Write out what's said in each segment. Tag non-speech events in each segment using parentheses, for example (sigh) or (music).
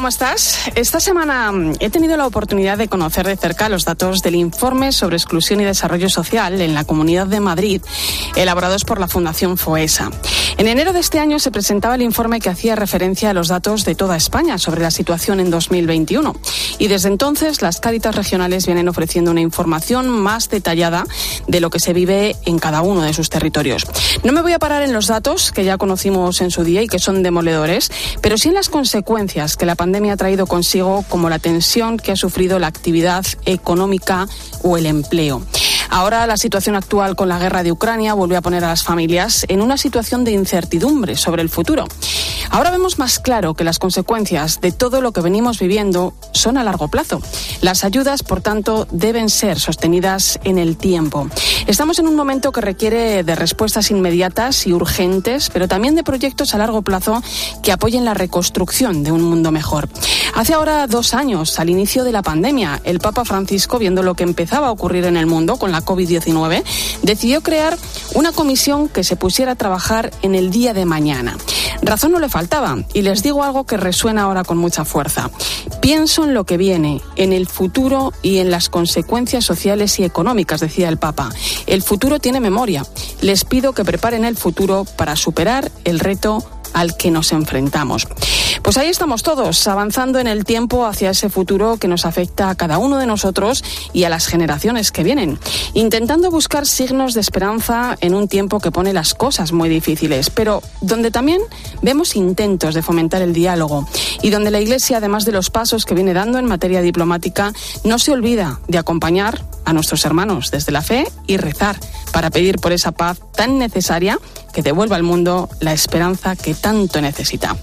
¿Cómo estás? Esta semana mm, he tenido la oportunidad de conocer de cerca los datos del informe sobre exclusión y desarrollo social en la Comunidad de Madrid, elaborados por la Fundación FOESA. En enero de este año se presentaba el informe que hacía referencia a los datos de toda España sobre la situación en 2021. Y desde entonces las cáritas regionales vienen ofreciendo una información más detallada de lo que se vive en cada uno de sus territorios. No me voy a parar en los datos que ya conocimos en su día y que son demoledores, pero sí en las consecuencias que la pandemia ha traído consigo, como la tensión que ha sufrido la actividad económica o el empleo. Ahora la situación actual con la guerra de Ucrania vuelve a poner a las familias en una situación de incertidumbre sobre el futuro. Ahora vemos más claro que las consecuencias de todo lo que venimos viviendo son a largo plazo. Las ayudas, por tanto, deben ser sostenidas en el tiempo. Estamos en un momento que requiere de respuestas inmediatas y urgentes, pero también de proyectos a largo plazo que apoyen la reconstrucción de un mundo mejor. Hace ahora dos años, al inicio de la pandemia, el Papa Francisco, viendo lo que empezaba a ocurrir en el mundo con la COVID-19, decidió crear una comisión que se pusiera a trabajar en el día de mañana. Razón no le faltaba, y les digo algo que resuena ahora con mucha fuerza. Pienso en lo que viene, en el futuro y en las consecuencias sociales y económicas, decía el Papa. El futuro tiene memoria. Les pido que preparen el futuro para superar el reto al que nos enfrentamos. Pues ahí estamos todos, avanzando en el tiempo hacia ese futuro que nos afecta a cada uno de nosotros y a las generaciones que vienen, intentando buscar signos de esperanza en un tiempo que pone las cosas muy difíciles, pero donde también vemos intentos de fomentar el diálogo y donde la Iglesia, además de los pasos que viene dando en materia diplomática, no se olvida de acompañar a nuestros hermanos desde la fe y rezar para pedir por esa paz tan necesaria que devuelva al mundo la esperanza que tanto necesita.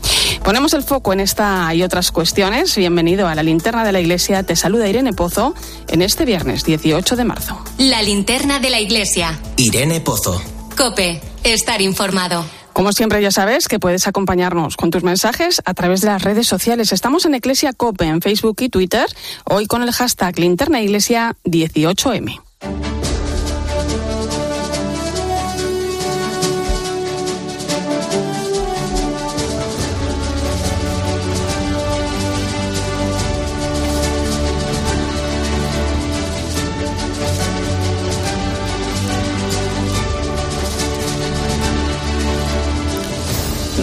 Ponemos el foco en esta y otras cuestiones. Bienvenido a la linterna de la iglesia. Te saluda Irene Pozo en este viernes 18 de marzo. La linterna de la iglesia. Irene Pozo. Cope, estar informado. Como siempre ya sabes que puedes acompañarnos con tus mensajes a través de las redes sociales. Estamos en Iglesia Cope en Facebook y Twitter, hoy con el hashtag Linterna Iglesia 18M.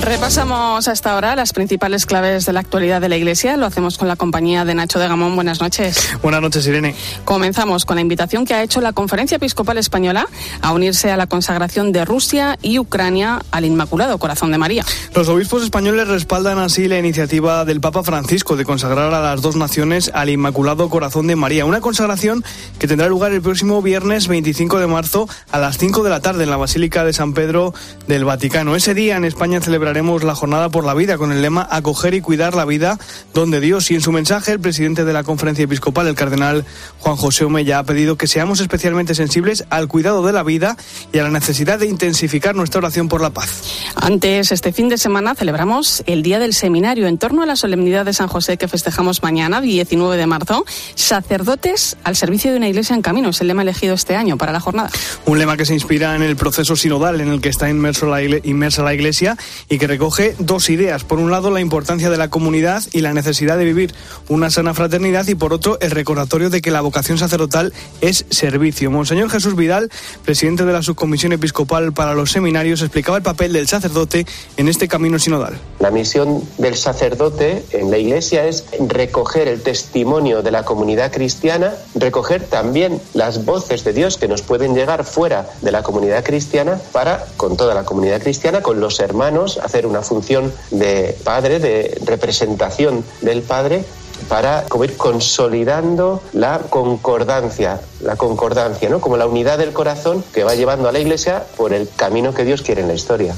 Repasamos hasta ahora las principales claves de la actualidad de la Iglesia. Lo hacemos con la compañía de Nacho de Gamón. Buenas noches. Buenas noches, Irene. Comenzamos con la invitación que ha hecho la Conferencia Episcopal Española a unirse a la consagración de Rusia y Ucrania al Inmaculado Corazón de María. Los obispos españoles respaldan así la iniciativa del Papa Francisco de consagrar a las dos naciones al Inmaculado Corazón de María. Una consagración que tendrá lugar el próximo viernes 25 de marzo a las 5 de la tarde en la Basílica de San Pedro del Vaticano. Ese día en España celebraremos la jornada por la vida con el lema Acoger y cuidar la vida donde Dios. Y en su mensaje, el presidente de la conferencia episcopal, el cardenal Juan José Omeya, ha pedido que seamos especialmente sensibles al cuidado de la vida y a la necesidad de intensificar nuestra oración por la paz. Antes, este fin de semana celebramos el Día del Seminario en torno a la solemnidad de San José que festejamos mañana, 19 de marzo. Sacerdotes al servicio de una iglesia en camino es el lema elegido este año para la jornada. Un lema que se inspira en el proceso sinodal en el que está inmerso la inmersa la iglesia y que recoge dos ideas. Por un lado, la importancia de la comunidad y la necesidad de vivir una sana fraternidad y por otro, el recordatorio de que la vocación sacerdotal es servicio. Monseñor Jesús Vidal, presidente de la Subcomisión Episcopal para los Seminarios, explicaba el papel del sacerdote en este camino sinodal. La misión del sacerdote en la Iglesia es recoger el testimonio de la comunidad cristiana, recoger también las voces de Dios que nos pueden llegar fuera de la comunidad cristiana para, con toda la comunidad cristiana, con los hermanos, hacer una función de padre, de representación del padre para ir consolidando la concordancia, la concordancia, ¿no? Como la unidad del corazón que va llevando a la Iglesia por el camino que Dios quiere en la historia.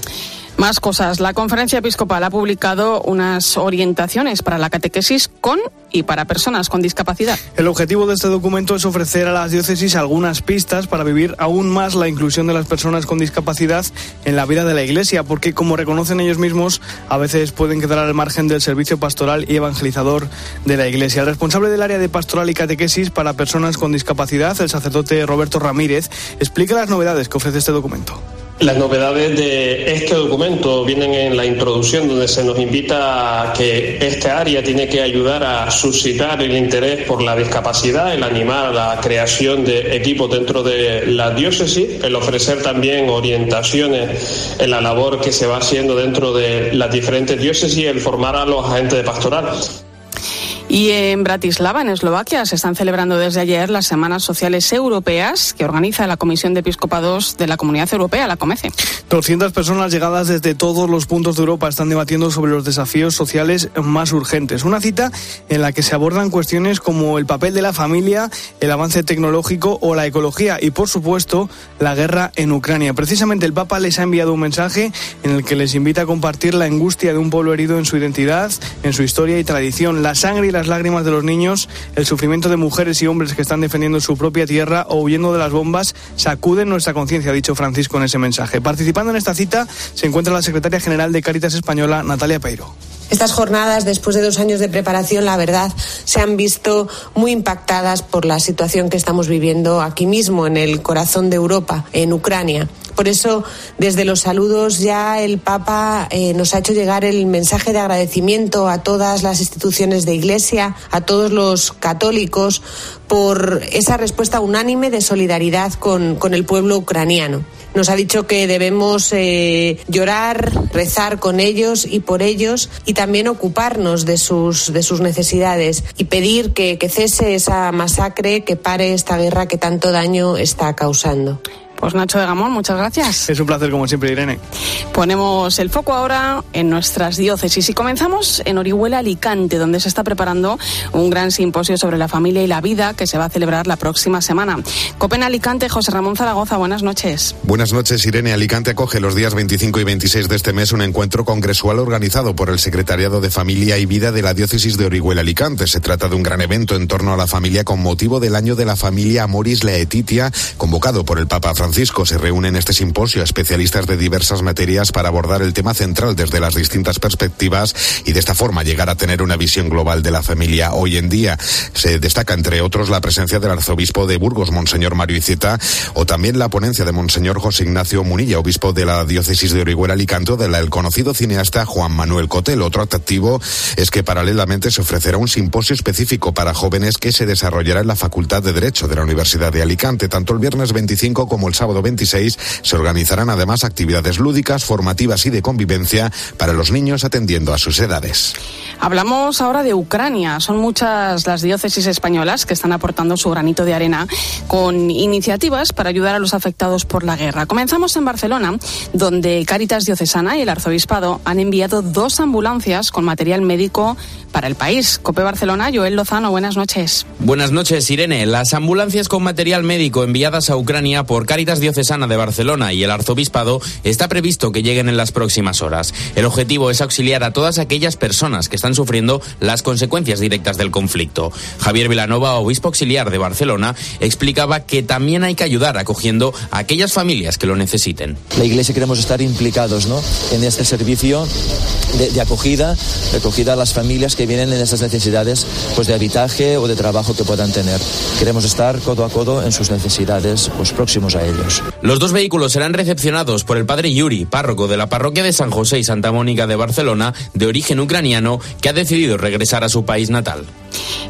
Más cosas. La conferencia episcopal ha publicado unas orientaciones para la catequesis con y para personas con discapacidad. El objetivo de este documento es ofrecer a las diócesis algunas pistas para vivir aún más la inclusión de las personas con discapacidad en la vida de la Iglesia, porque como reconocen ellos mismos, a veces pueden quedar al margen del servicio pastoral y evangelizador de la Iglesia. El responsable del área de pastoral y catequesis para personas con discapacidad, el sacerdote Roberto Ramírez, explica las novedades que ofrece este documento. Las novedades de este documento vienen en la introducción donde se nos invita a que esta área tiene que ayudar a suscitar el interés por la discapacidad, el animar la creación de equipos dentro de la diócesis, el ofrecer también orientaciones en la labor que se va haciendo dentro de las diferentes diócesis el formar a los agentes de pastoral. Y en Bratislava, en Eslovaquia, se están celebrando desde ayer las Semanas Sociales Europeas que organiza la Comisión de Episcopados de la Comunidad Europea, la COMECE. 200 personas llegadas desde todos los puntos de Europa están debatiendo sobre los desafíos sociales más urgentes. Una cita en la que se abordan cuestiones como el papel de la familia, el avance tecnológico o la ecología y, por supuesto, la guerra en Ucrania. Precisamente el Papa les ha enviado un mensaje en el que les invita a compartir la angustia de un pueblo herido en su identidad, en su historia y tradición, la sangre y las lágrimas de los niños, el sufrimiento de mujeres y hombres que están defendiendo su propia tierra o huyendo de las bombas, sacuden nuestra conciencia, ha dicho Francisco en ese mensaje. Participando en esta cita se encuentra la secretaria general de Cáritas Española, Natalia Peiro. Estas jornadas, después de dos años de preparación, la verdad, se han visto muy impactadas por la situación que estamos viviendo aquí mismo, en el corazón de Europa, en Ucrania. Por eso, desde los saludos ya el Papa eh, nos ha hecho llegar el mensaje de agradecimiento a todas las instituciones de Iglesia, a todos los católicos, por esa respuesta unánime de solidaridad con, el pueblo ucraniano. Nos ha dicho que debemos eh, llorar, rezar con ellos y por ellos y también ocuparnos de sus, de sus necesidades y pedir que, que cese esa masacre, que pare esta guerra que tanto daño está causando. Pues Nacho de Gamón, muchas gracias. Es un placer como siempre, Irene. Ponemos el foco ahora en nuestras diócesis y comenzamos en Orihuela, Alicante, donde se está preparando un gran simposio sobre la familia y la vida que se va a celebrar la próxima semana. Copen Alicante, José Ramón Zaragoza, buenas noches. Buenas noches, Irene. Alicante acoge los días 25 y 26 de este mes un encuentro congresual organizado por el Secretariado de Familia y Vida de la Diócesis de Orihuela, Alicante. Se trata de un gran evento en torno a la familia con motivo del año de la familia Amoris Laetitia, convocado por el Papa Francisco Francisco se reúne en este simposio especialistas de diversas materias para abordar el tema central desde las distintas perspectivas y de esta forma llegar a tener una visión global de la familia hoy en día. Se destaca, entre otros, la presencia del arzobispo de Burgos, Monseñor Mario Iceta, o también la ponencia de Monseñor José Ignacio Munilla, obispo de la diócesis de Orihuela Alicante, del el conocido cineasta Juan Manuel Cotel. Otro atractivo es que paralelamente se ofrecerá un simposio específico para jóvenes que se desarrollará en la Facultad de Derecho de la Universidad de Alicante, tanto el viernes 25 como el sábado 26 se organizarán además actividades lúdicas, formativas y de convivencia para los niños atendiendo a sus edades. Hablamos ahora de Ucrania. Son muchas las diócesis españolas que están aportando su granito de arena con iniciativas para ayudar a los afectados por la guerra. Comenzamos en Barcelona, donde Cáritas Diocesana y el Arzobispado han enviado dos ambulancias con material médico para el país. Cope Barcelona, Joel Lozano, buenas noches. Buenas noches, Irene. Las ambulancias con material médico enviadas a Ucrania por Diocesana de Barcelona y el Arzobispado está previsto que lleguen en las próximas horas. El objetivo es auxiliar a todas aquellas personas que están sufriendo las consecuencias directas del conflicto. Javier Vilanova, obispo auxiliar de Barcelona, explicaba que también hay que ayudar acogiendo a aquellas familias que lo necesiten. La Iglesia queremos estar implicados ¿no? en este servicio de, acogida, de acogida a las familias que vienen en estas necesidades pues de habitaje o de trabajo que puedan tener. Queremos estar codo a codo en sus necesidades pues próximos a Los dos vehículos serán recepcionados por el padre Yuri, párroco de la parroquia de San José y Santa Mónica de Barcelona, de origen ucraniano, que ha decidido regresar a su país natal.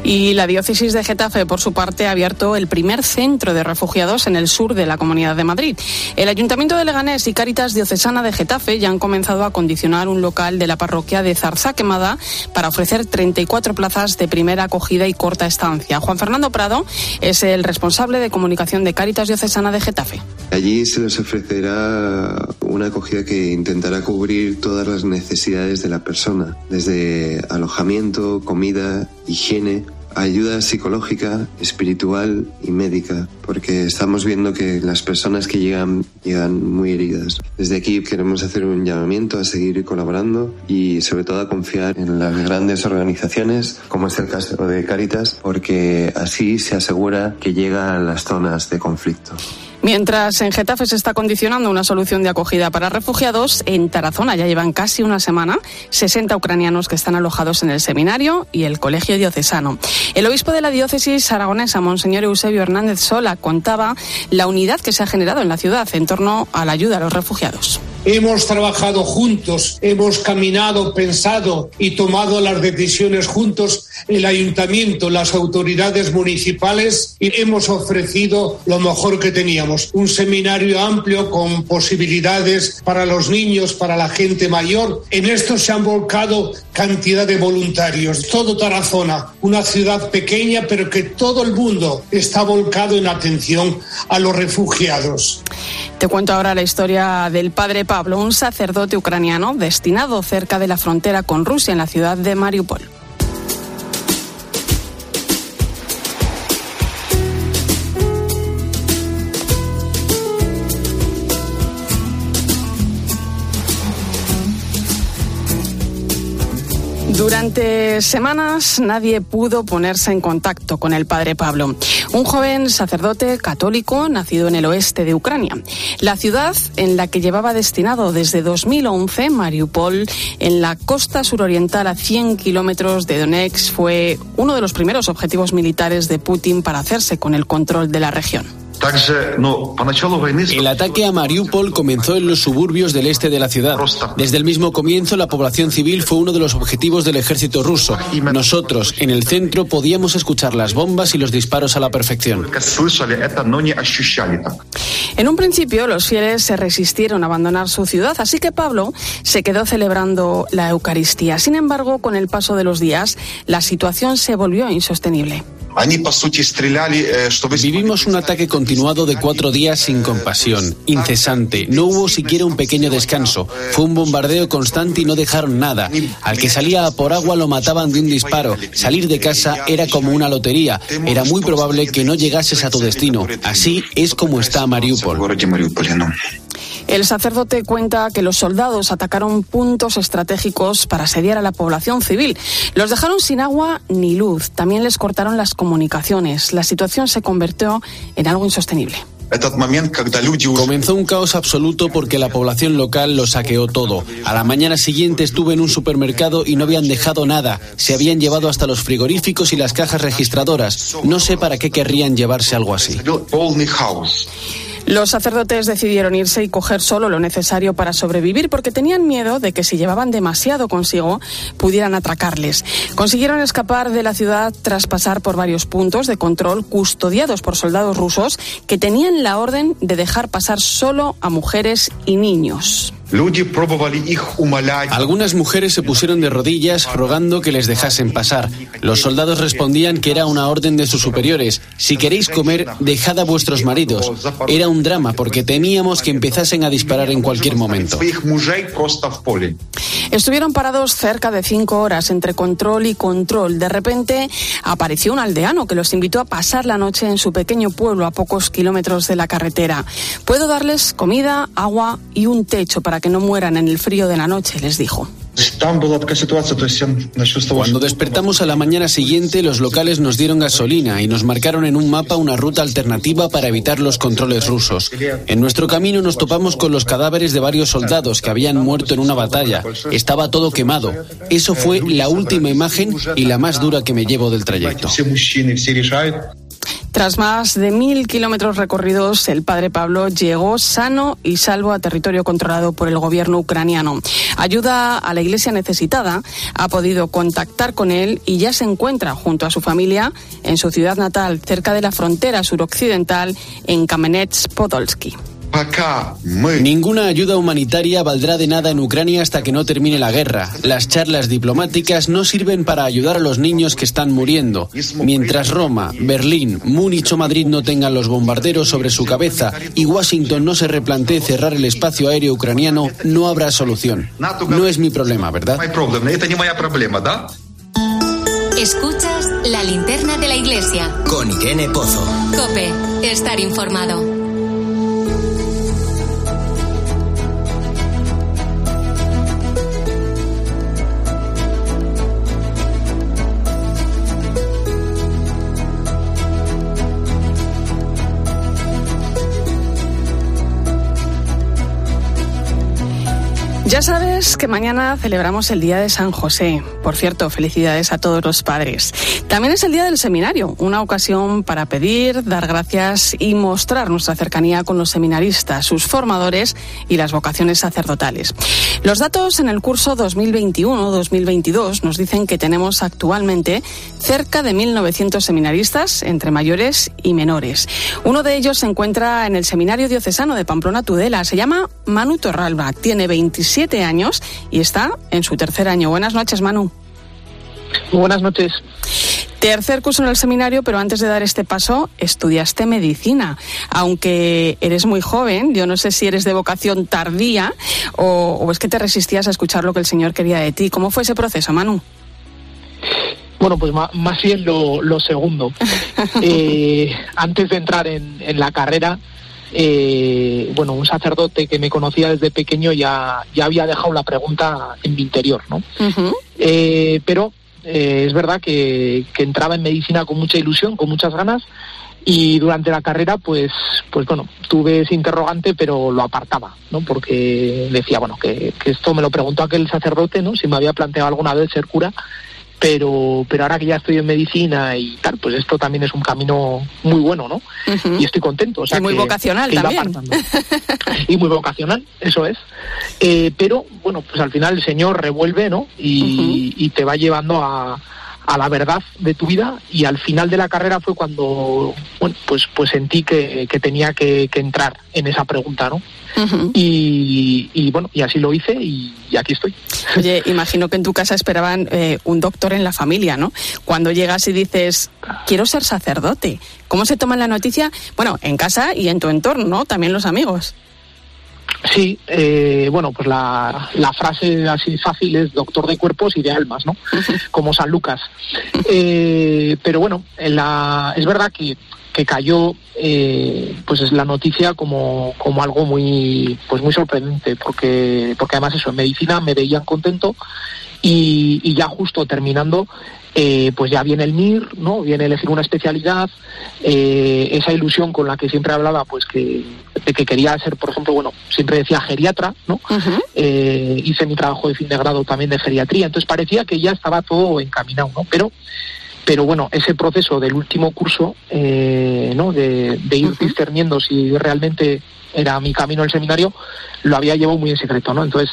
Y la diócesis de Getafe, por su parte, ha abierto el primer centro de refugiados en el sur de la Comunidad de Madrid. El Ayuntamiento de Leganés y Cáritas Diocesana de Getafe ya han comenzado a condicionar un local de la parroquia de Zarza Quemada para ofrecer 34 plazas de primera acogida y corta estancia. Juan Fernando Prado es el responsable de comunicación de Cáritas Diocesana de Getafe. Allí se les ofrecerá una acogida que intentará cubrir todas las necesidades de la persona, desde alojamiento, comida, higiene, ayuda psicológica, espiritual y médica, porque estamos viendo que las personas que llegan llegan muy heridas. Desde aquí queremos hacer un llamamiento a seguir colaborando y sobre todo a confiar en las grandes organizaciones, como es el caso de Caritas, porque así se asegura que llega a las zonas de conflicto. Mientras en Getafe se está condicionando una solución de acogida para refugiados, en Tarazona ya llevan casi una semana 60 ucranianos que están alojados en el seminario y el colegio diocesano. El obispo de la diócesis aragonesa, Monseñor Eusebio Hernández Sola, contaba la unidad que se ha generado en la ciudad en torno a la ayuda a los refugiados. Hemos trabajado juntos, hemos caminado, pensado y tomado las decisiones juntos, el ayuntamiento, las autoridades municipales y hemos ofrecido lo mejor que teníamos. Un seminario amplio con posibilidades para los niños, para la gente mayor. En esto se han volcado cantidad de voluntarios. Todo Tarazona, una ciudad pequeña, pero que todo el mundo está volcado en atención a los refugiados. Te cuento ahora la historia del padre Pablo, un sacerdote ucraniano destinado cerca de la frontera con Rusia en la ciudad de Mariupol. Durante semanas nadie pudo ponerse en contacto con el padre Pablo, un joven sacerdote católico nacido en el oeste de Ucrania. La ciudad en la que llevaba destinado desde 2011, Mariupol, en la costa suroriental a 100 kilómetros de Donetsk, fue uno de los primeros objetivos militares de Putin para hacerse con el control de la región. El ataque a Mariupol comenzó en los suburbios del este de la ciudad. Desde el mismo comienzo, la población civil fue uno de los objetivos del ejército ruso. Nosotros, en el centro, podíamos escuchar las bombas y los disparos a la perfección. En un principio, los fieles se resistieron a abandonar su ciudad, así que Pablo se quedó celebrando la Eucaristía. Sin embargo, con el paso de los días, la situación se volvió insostenible. Vivimos un ataque continuado de cuatro días sin compasión, incesante. No hubo siquiera un pequeño descanso. Fue un bombardeo constante y no dejaron nada. Al que salía a por agua lo mataban de un disparo. Salir de casa era como una lotería. Era muy probable que no llegases a tu destino. Así es como está Mariupol. El sacerdote cuenta que los soldados atacaron puntos estratégicos para asediar a la población civil. Los dejaron sin agua ni luz. También les cortaron las comunicaciones. La situación se convirtió en algo insostenible. Comenzó un caos absoluto porque la población local lo saqueó todo. A la mañana siguiente estuve en un supermercado y no habían dejado nada. Se habían llevado hasta los frigoríficos y las cajas registradoras. No sé para qué querrían llevarse algo así. Los sacerdotes decidieron irse y coger solo lo necesario para sobrevivir porque tenían miedo de que si llevaban demasiado consigo pudieran atracarles. Consiguieron escapar de la ciudad tras pasar por varios puntos de control custodiados por soldados rusos que tenían la orden de dejar pasar solo a mujeres y niños. Algunas mujeres se pusieron de rodillas rogando que les dejasen pasar. Los soldados respondían que era una orden de sus superiores. Si queréis comer, dejad a vuestros maridos. Era un drama porque temíamos que empezasen a disparar en cualquier momento. Estuvieron parados cerca de cinco horas entre control y control. De repente apareció un aldeano que los invitó a pasar la noche en su pequeño pueblo a pocos kilómetros de la carretera. Puedo darles comida, agua y un techo para que no mueran en el frío de la noche, les dijo. Cuando despertamos a la mañana siguiente, los locales nos dieron gasolina y nos marcaron en un mapa una ruta alternativa para evitar los controles rusos. En nuestro camino nos topamos con los cadáveres de varios soldados que habían muerto en una batalla. Estaba todo quemado. Eso fue la última imagen y la más dura que me llevo del trayecto. Tras más de mil kilómetros recorridos, el padre Pablo llegó sano y salvo a territorio controlado por el gobierno ucraniano. Ayuda a la iglesia necesitada, ha podido contactar con él y ya se encuentra junto a su familia en su ciudad natal, cerca de la frontera suroccidental, en Kamenets-Podolsky. Ninguna ayuda humanitaria valdrá de nada en Ucrania hasta que no termine la guerra. Las charlas diplomáticas no sirven para ayudar a los niños que están muriendo. Mientras Roma, Berlín, Múnich o Madrid no tengan los bombarderos sobre su cabeza y Washington no se replantee cerrar el espacio aéreo ucraniano, no habrá solución. No es mi problema, ¿verdad? Escuchas la linterna de la iglesia. Con Irene Pozo. Cope, estar informado. Ya sabes que mañana celebramos el Día de San José. Por cierto, felicidades a todos los padres. También es el Día del Seminario, una ocasión para pedir, dar gracias y mostrar nuestra cercanía con los seminaristas, sus formadores y las vocaciones sacerdotales. Los datos en el curso 2021-2022 nos dicen que tenemos actualmente cerca de 1.900 seminaristas entre mayores y menores. Uno de ellos se encuentra en el Seminario Diocesano de Pamplona Tudela. Se llama Manu Torralba. Tiene 27 años y está en su tercer año. Buenas noches, Manu. Buenas noches. Tercer curso en el seminario, pero antes de dar este paso estudiaste medicina. Aunque eres muy joven, yo no sé si eres de vocación tardía o, es que te resistías a escuchar lo que el Señor quería de ti. ¿Cómo fue ese proceso, Manu? Bueno, pues más, bien lo, segundo. (laughs) Eh, antes de entrar en, en la carrera, eh, bueno, un sacerdote que me conocía desde pequeño ya, ya había dejado la pregunta en mi interior, ¿no? Eh, pero eh, es verdad que, entraba en medicina con mucha ilusión, con muchas ganas, y durante la carrera, pues, pues bueno, tuve ese interrogante, pero lo apartaba, ¿no? Porque decía, bueno, que, que esto me lo preguntó aquel sacerdote, ¿no? Si me había planteado alguna vez ser cura, pero pero ahora que ya estoy en medicina y tal, pues esto también es un camino muy bueno, ¿no? Y estoy contento. O sea, y muy vocacional también. y muy vocacional, eso es. Eh, pero, bueno, pues al final el Señor revuelve, ¿no? Y, y te va llevando a, a la verdad de tu vida y al final de la carrera fue cuando bueno, pues pues sentí que, tenía que, entrar en esa pregunta no y, bueno y así lo hice y, aquí estoy. Oye imagino que en tu casa esperaban eh, un doctor en la familia no cuando llegas y dices quiero ser sacerdote cómo se toma la noticia bueno en casa y en tu entorno ¿no? también los amigos Sí, eh, bueno, pues la, la, frase así fácil es doctor de cuerpos y de almas, ¿no? (laughs) Como San Lucas. Eh, pero bueno, la, es verdad que, que cayó eh, pues es la noticia como, como algo muy pues muy sorprendente porque porque además eso en medicina me veían contento y, y ya justo terminando eh, pues ya viene el MIR, ¿no? Viene elegir una especialidad, eh, esa ilusión con la que siempre hablaba, pues que, de que quería ser, por ejemplo, bueno, siempre decía geriatra, ¿no? Eh, hice mi trabajo de fin de grado también de geriatría, entonces parecía que ya estaba todo encaminado, ¿no? Pero pero bueno, ese proceso del último curso, ¿no? De, ir discerniendo si realmente era mi camino el seminario, lo había llevado muy en secreto, ¿no? Entonces,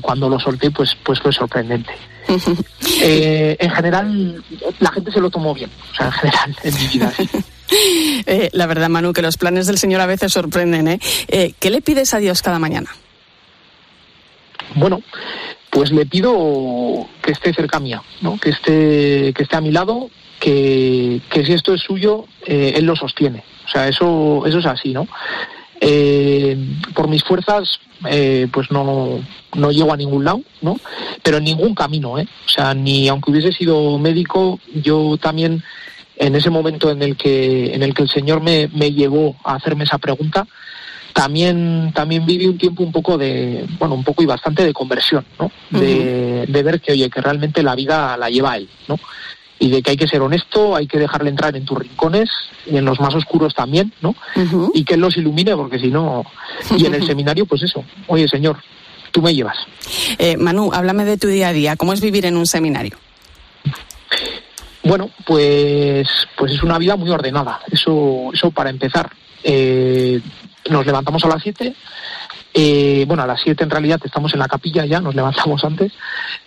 cuando lo solté, pues, pues fue sorprendente. (laughs) Eh, en general, la gente se lo tomó bien, o sea, en general, en mi vida. (laughs) Eh, la verdad, Manu, que los planes del Señor a veces sorprenden. ¿eh? ¿eh? ¿Qué le pides a Dios cada mañana? Bueno, pues le pido que esté cerca mía, ¿no? que, esté, que esté a mi lado, que, que si esto es suyo, Él lo sostiene. O sea, eso, eso es así, ¿no? Por mis fuerzas eh, pues no, no llego a ningún lado, ¿no? Pero en ningún camino, ¿eh? O sea, ni aunque hubiese sido médico, yo también en ese momento en el que en el que el Señor me, me llevó a hacerme esa pregunta, también también viví un tiempo un poco de bueno un poco y bastante de conversión no de, de, ver que oye que realmente la vida la lleva él no y de que hay que ser honesto, hay que dejarle entrar en tus rincones y en los más oscuros también, ¿no? Y que él los ilumine, porque si no. Y en el (laughs) seminario, pues eso. Oye, señor, tú me llevas. Eh, Manu, háblame de tu día a día. ¿Cómo es vivir en un seminario? Bueno, pues, pues es una vida muy ordenada. Eso, eso para empezar. Eh, nos levantamos a las 7, eh, bueno, a las 7 en realidad estamos en la capilla ya, nos levantamos antes,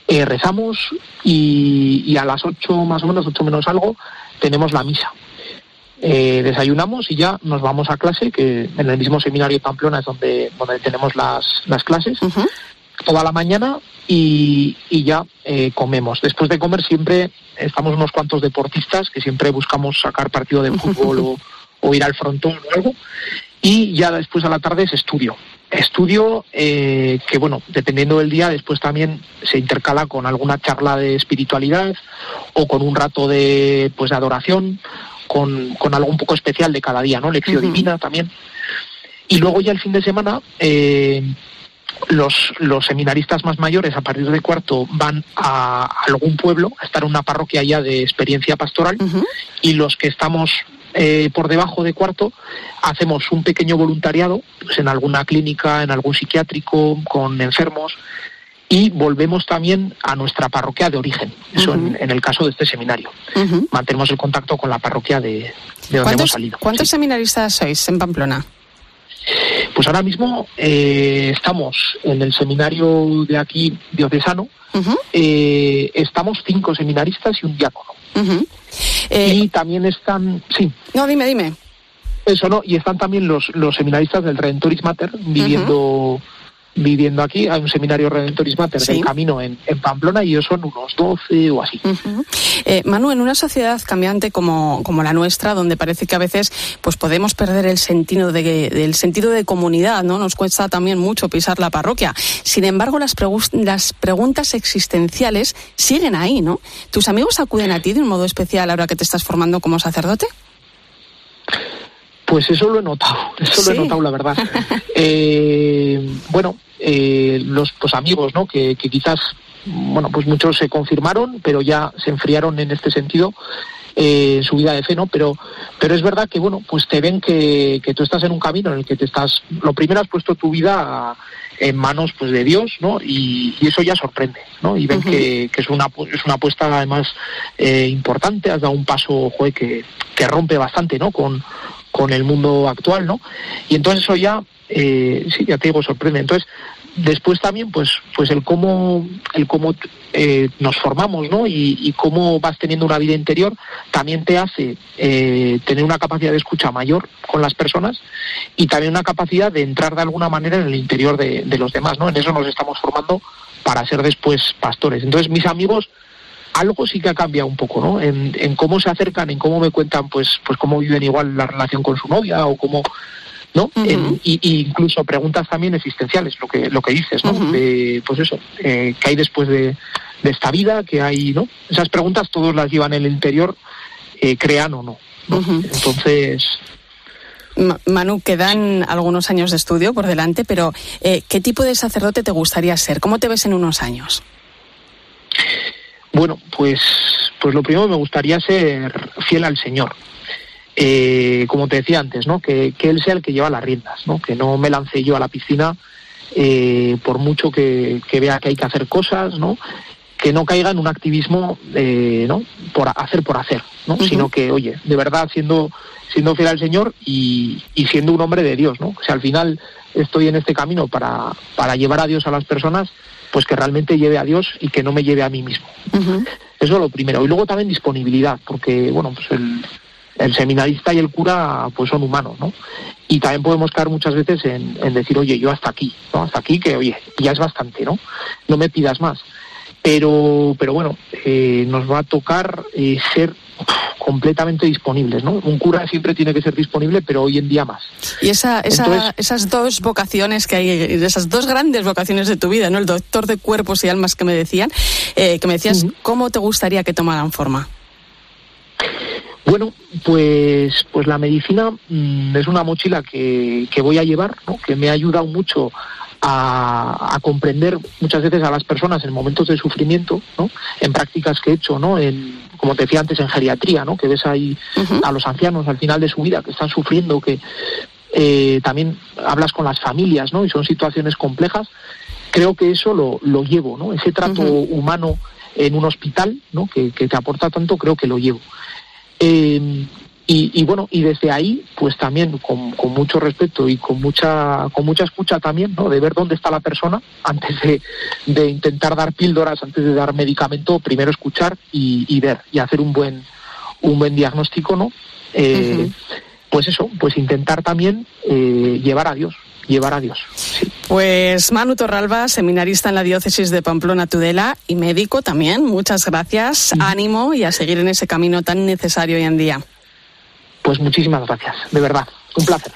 eh, rezamos y, a las 8 más o menos, 8 menos algo, tenemos la misa. Eh, desayunamos y ya nos vamos a clase, que en el mismo seminario de Pamplona es donde, donde tenemos las, las clases, toda la mañana y, y ya comemos. Después de comer siempre estamos unos cuantos deportistas que siempre buscamos sacar partido de fútbol (laughs) o, o ir al frontón o algo y ya después a la tarde es estudio. Estudio eh, que, bueno, dependiendo del día, después también se intercala con alguna charla de espiritualidad o con un rato de, pues, de adoración, con, con algo un poco especial de cada día, ¿no? Lección divina también. Y luego ya el fin de semana, eh, los, los seminaristas más mayores a partir de cuarto van a algún pueblo a estar en una parroquia ya de experiencia pastoral y los que estamos eh, por debajo de cuarto hacemos un pequeño voluntariado pues, en alguna clínica, en algún psiquiátrico, con enfermos y volvemos también a nuestra parroquia de origen, eso en, en, el caso de este seminario. Mantenemos el contacto con la parroquia de, de donde hemos salido. ¿Cuántos seminaristas sois en Pamplona? Pues ahora mismo eh, estamos en el seminario de aquí diocesano, eh, estamos cinco seminaristas y un diácono. y también están, sí. No, dime, dime. Eso no, y están también los, los seminaristas del Redentoris Mater viviendo viviendo aquí. Hay un seminario Redentoris Mater del Camino en, en, Pamplona y ellos son unos 12 o así. Uh -huh. eh, Manu, en una sociedad cambiante como, como la nuestra, donde parece que a veces pues podemos perder el sentido de, del sentido de comunidad, ¿no? Nos cuesta también mucho pisar la parroquia. Sin embargo, las, las preguntas existenciales siguen ahí, ¿no? ¿Tus amigos acuden a ti de un modo especial ahora que te estás formando como sacerdote? Pues eso lo he notado, eso ¿Sí? lo he notado, la verdad. (laughs) eh, bueno, eh, los pues, amigos, ¿no? Que, que, quizás, bueno, pues muchos se confirmaron, pero ya se enfriaron en este sentido. Eh, su vida de fe, ¿no? Pero, pero es verdad que, bueno, pues te ven que, que tú estás en un camino en el que te estás, lo primero has puesto tu vida en manos pues de Dios, ¿no? Y, y eso ya sorprende, ¿no? Y ven uh -huh. que, que, es una es una apuesta además eh, importante, has dado un paso, joder, que, que rompe bastante, ¿no? Con, con el mundo actual, ¿no? Y entonces eso ya, eh, sí, ya te digo, sorprende. Entonces, después también, pues, pues el cómo, el cómo eh, nos formamos, ¿no? Y, y, cómo vas teniendo una vida interior, también te hace eh, tener una capacidad de escucha mayor con las personas y también una capacidad de entrar de alguna manera en el interior de, de los demás, ¿no? En eso nos estamos formando para ser después pastores. Entonces, mis amigos algo sí que ha cambiado un poco, ¿no? En, en, cómo se acercan, en cómo me cuentan, pues, pues cómo viven igual la relación con su novia o cómo, ¿no? Uh -huh. en, y, y, incluso preguntas también existenciales, lo que lo que dices, ¿no? Uh -huh. de, pues eso, eh, ¿qué hay después de, de, esta vida? ¿Qué hay, no? Esas preguntas todos las llevan en el interior, eh, crean o no. ¿no? Uh -huh. Entonces. Manu, quedan algunos años de estudio por delante, pero eh, ¿qué tipo de sacerdote te gustaría ser? ¿Cómo te ves en unos años? Bueno, pues, pues lo primero me gustaría ser fiel al Señor. Eh, como te decía antes, ¿no? Que, que, Él sea el que lleva las riendas, ¿no? Que no me lance yo a la piscina eh, por mucho que, que, vea que hay que hacer cosas, ¿no? Que no caiga en un activismo, eh, ¿no? Por hacer por hacer, ¿no? Uh -huh. Sino que, oye, de verdad siendo siendo fiel al Señor y, y, siendo un hombre de Dios, ¿no? O sea, al final estoy en este camino para, para llevar a Dios a las personas pues que realmente lleve a Dios y que no me lleve a mí mismo. Uh -huh. Eso es lo primero. Y luego también disponibilidad, porque, bueno, pues el, el, seminarista y el cura pues son humanos, ¿no? Y también podemos caer muchas veces en, en, decir, oye, yo hasta aquí, ¿no? Hasta aquí, que, oye, ya es bastante, ¿no? No me pidas más. Pero, pero bueno, eh, nos va a tocar eh, ser completamente disponibles, ¿no? Un cura siempre tiene que ser disponible, pero hoy en día más. Y esa, esa, Entonces, esas dos vocaciones que hay, esas dos grandes vocaciones de tu vida, ¿no? El doctor de cuerpos y almas que me decían, eh, que me decías, uh -huh. ¿cómo te gustaría que tomaran forma? Bueno, pues, pues la medicina mmm, es una mochila que, que voy a llevar, ¿no? que me ha ayudado mucho a, a, comprender muchas veces a las personas en momentos de sufrimiento, ¿no? En prácticas que he hecho, ¿no? En, como te decía antes, en geriatría, ¿no? Que ves ahí uh -huh. a los ancianos al final de su vida que están sufriendo, que eh, también hablas con las familias, ¿no? Y son situaciones complejas. Creo que eso lo, lo llevo, ¿no? Ese trato uh -huh. humano en un hospital, ¿no? Que, que, te aporta tanto, creo que lo llevo. Eh, y, y, bueno, y desde ahí, pues también con, con, mucho respeto y con mucha, con mucha escucha también, ¿no? De ver dónde está la persona antes de, de intentar dar píldoras, antes de dar medicamento, primero escuchar y, y ver y hacer un buen, un buen diagnóstico, ¿no? Eh, uh -huh. Pues eso, pues intentar también eh, llevar a Dios, llevar a Dios. Sí. Pues Manu Torralba, seminarista en la diócesis de Pamplona Tudela y médico también. Muchas gracias, uh -huh. ánimo y a seguir en ese camino tan necesario hoy en día. Pues muchísimas gracias, de verdad, un placer.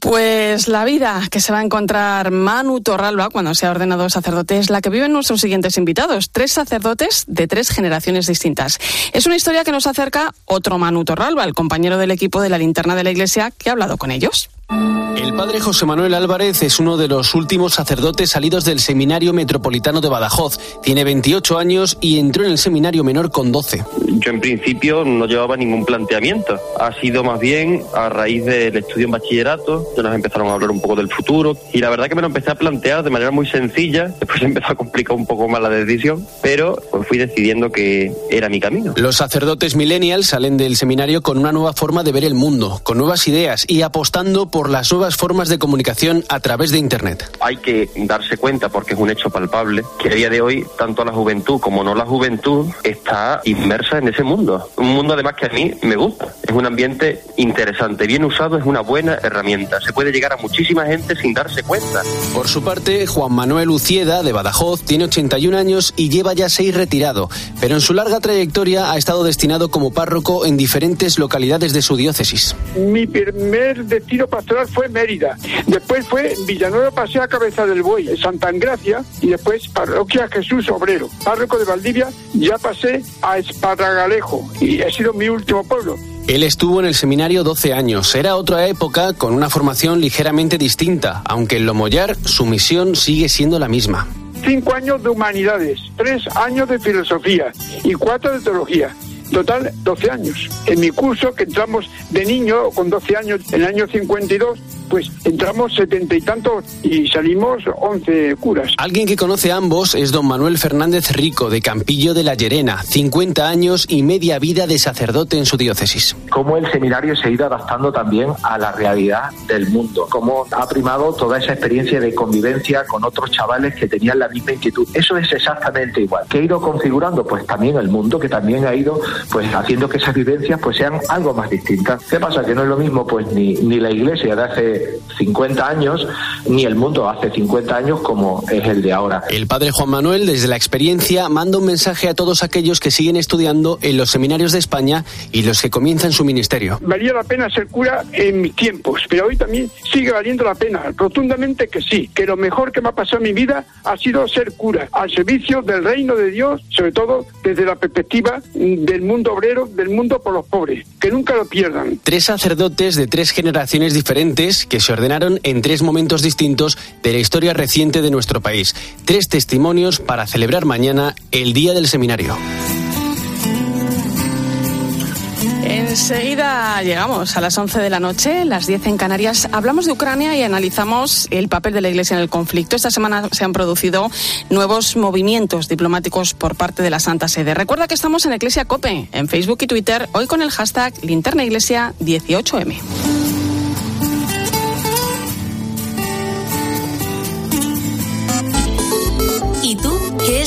Pues la vida que se va a encontrar Manu Torralba cuando sea ordenado sacerdote es la que viven nuestros siguientes invitados, tres sacerdotes de tres generaciones distintas. Es una historia que nos acerca otro Manu Torralba, el compañero del equipo de la linterna de la iglesia que ha hablado con ellos. El padre José Manuel Álvarez es uno de los últimos sacerdotes salidos del Seminario Metropolitano de Badajoz. Tiene 28 años y entró en el seminario menor con 12. Yo en principio no llevaba ningún planteamiento. Ha sido más bien a raíz del estudio en bachillerato, que nos empezaron a hablar un poco del futuro. Y la verdad que me lo empecé a plantear de manera muy sencilla. Después (laughs) empezó a complicar un poco más la decisión, pero pues fui decidiendo que era mi camino. Los sacerdotes millennials salen del seminario con una nueva forma de ver el mundo, con nuevas ideas y apostando por las nuevas formas de comunicación a través de Internet. Hay que darse cuenta, porque es un hecho palpable, que a día de hoy tanto la juventud como no la juventud está inmersa en ese mundo. Un mundo además que a mí me gusta. Es un ambiente interesante. Bien usado es una buena herramienta. Se puede llegar a muchísima gente sin darse cuenta. Por su parte, Juan Manuel Ucieda, de Badajoz, tiene 81 años y lleva ya seis retirado, pero en su larga trayectoria ha estado destinado como párroco en diferentes localidades de su diócesis. Mi primer destino pastoral fue Mérida, después fue Villanueva Pasea Cabeza del Buey, Santa Engracia y después Parroquia Jesús Obrero. Párroco de Valdivia, ya pasé a Esparragalejo y ha sido mi último pueblo. Él estuvo en el seminario 12 años. Era otra época con una formación ligeramente distinta, aunque en Lomollar su misión sigue siendo la misma. Cinco años de humanidades, tres años de filosofía y cuatro de teología. Total, 12 años. En mi curso, que entramos de niño, con 12 años, en el año 52, pues entramos setenta y tantos y salimos 11 curas. Alguien que conoce a ambos es don Manuel Fernández Rico, de Campillo de la Llerena, 50 años y media vida de sacerdote en su diócesis. Cómo el seminario se ha ido adaptando también a la realidad del mundo, cómo ha primado toda esa experiencia de convivencia con otros chavales que tenían la misma inquietud. Eso es exactamente igual. ¿Qué ha ido configurando? Pues también el mundo, que también ha ido pues haciendo que esas vivencias pues sean algo más distintas. ¿Qué pasa? Que no es lo mismo pues ni, ni la iglesia de hace 50 años, ni el mundo hace 50 años como es el de ahora. El padre Juan Manuel, desde la experiencia, manda un mensaje a todos aquellos que siguen estudiando en los seminarios de España y los que comienzan su ministerio. Valía la pena ser cura en mis tiempos, pero hoy también sigue valiendo la pena, rotundamente que sí, que lo mejor que me ha pasado en mi vida ha sido ser cura, al servicio del reino de Dios, sobre todo desde la perspectiva del mundo obrero, del mundo por los pobres, que nunca lo pierdan. Tres sacerdotes de tres generaciones diferentes que se ordenaron en tres momentos distintos de la historia reciente de nuestro país. Tres testimonios para celebrar mañana el Día del Seminario. Enseguida llegamos a las 11 de la noche, las 10 en Canarias. Hablamos de Ucrania y analizamos el papel de la Iglesia en el conflicto. Esta semana se han producido nuevos movimientos diplomáticos por parte de la Santa Sede. Recuerda que estamos en Iglesia Cope, en Facebook y Twitter, hoy con el hashtag Linterna Iglesia 18M.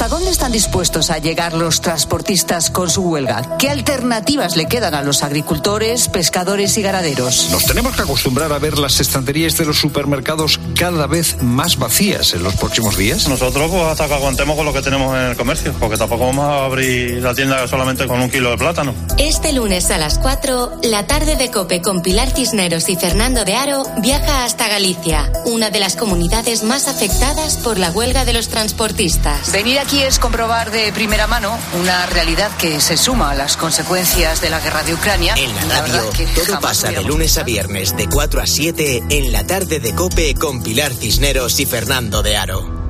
¿Hasta dónde están dispuestos a llegar los transportistas con su huelga? ¿Qué alternativas le quedan a los agricultores, pescadores y ganaderos? Nos tenemos que acostumbrar a ver las estanterías de los supermercados cada vez más vacías en los próximos días. Nosotros pues hasta que aguantemos con lo que tenemos en el comercio, porque tampoco vamos a abrir la tienda solamente con un kilo de plátano. Este lunes a las 4, la tarde de Cope con Pilar Cisneros y Fernando de Aro viaja hasta Galicia, una de las comunidades más afectadas por la huelga de los transportistas. Venir aquí es comprobar de primera mano una realidad que se suma a las consecuencias de la guerra de Ucrania. En la radio, que todo pasa de lunes a viernes de 4 a 7 en la tarde de Cope con Pilar Cisneros y Fernando de Aro.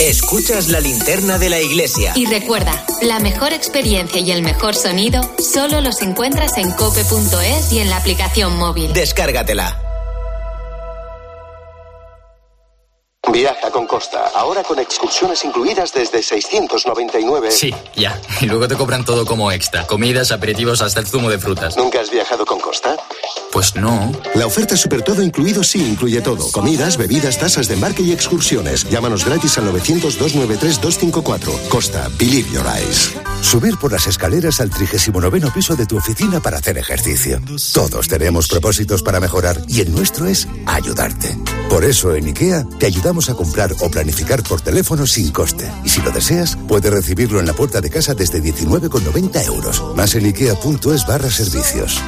Escuchas la linterna de la iglesia. Y recuerda, la mejor experiencia y el mejor sonido solo los encuentras en cope.es y en la aplicación móvil. Descárgatela. Viaja con Costa, ahora con excursiones incluidas desde 699. Sí, ya. Y luego te cobran todo como extra. Comidas, aperitivos, hasta el zumo de frutas. ¿Nunca has viajado con Costa? Pues no. La oferta Super Todo Incluido sí incluye todo. Comidas, bebidas, tasas de embarque y excursiones. Llámanos gratis al 900-293-254. Costa, believe your eyes. Subir por las escaleras al 39 piso de tu oficina para hacer ejercicio. Todos tenemos propósitos para mejorar y el nuestro es ayudarte. Por eso en IKEA te ayudamos a comprar o planificar por teléfono sin coste. Y si lo deseas, puedes recibirlo en la puerta de casa desde 19,90 euros. Más en ikea.es barra servicios.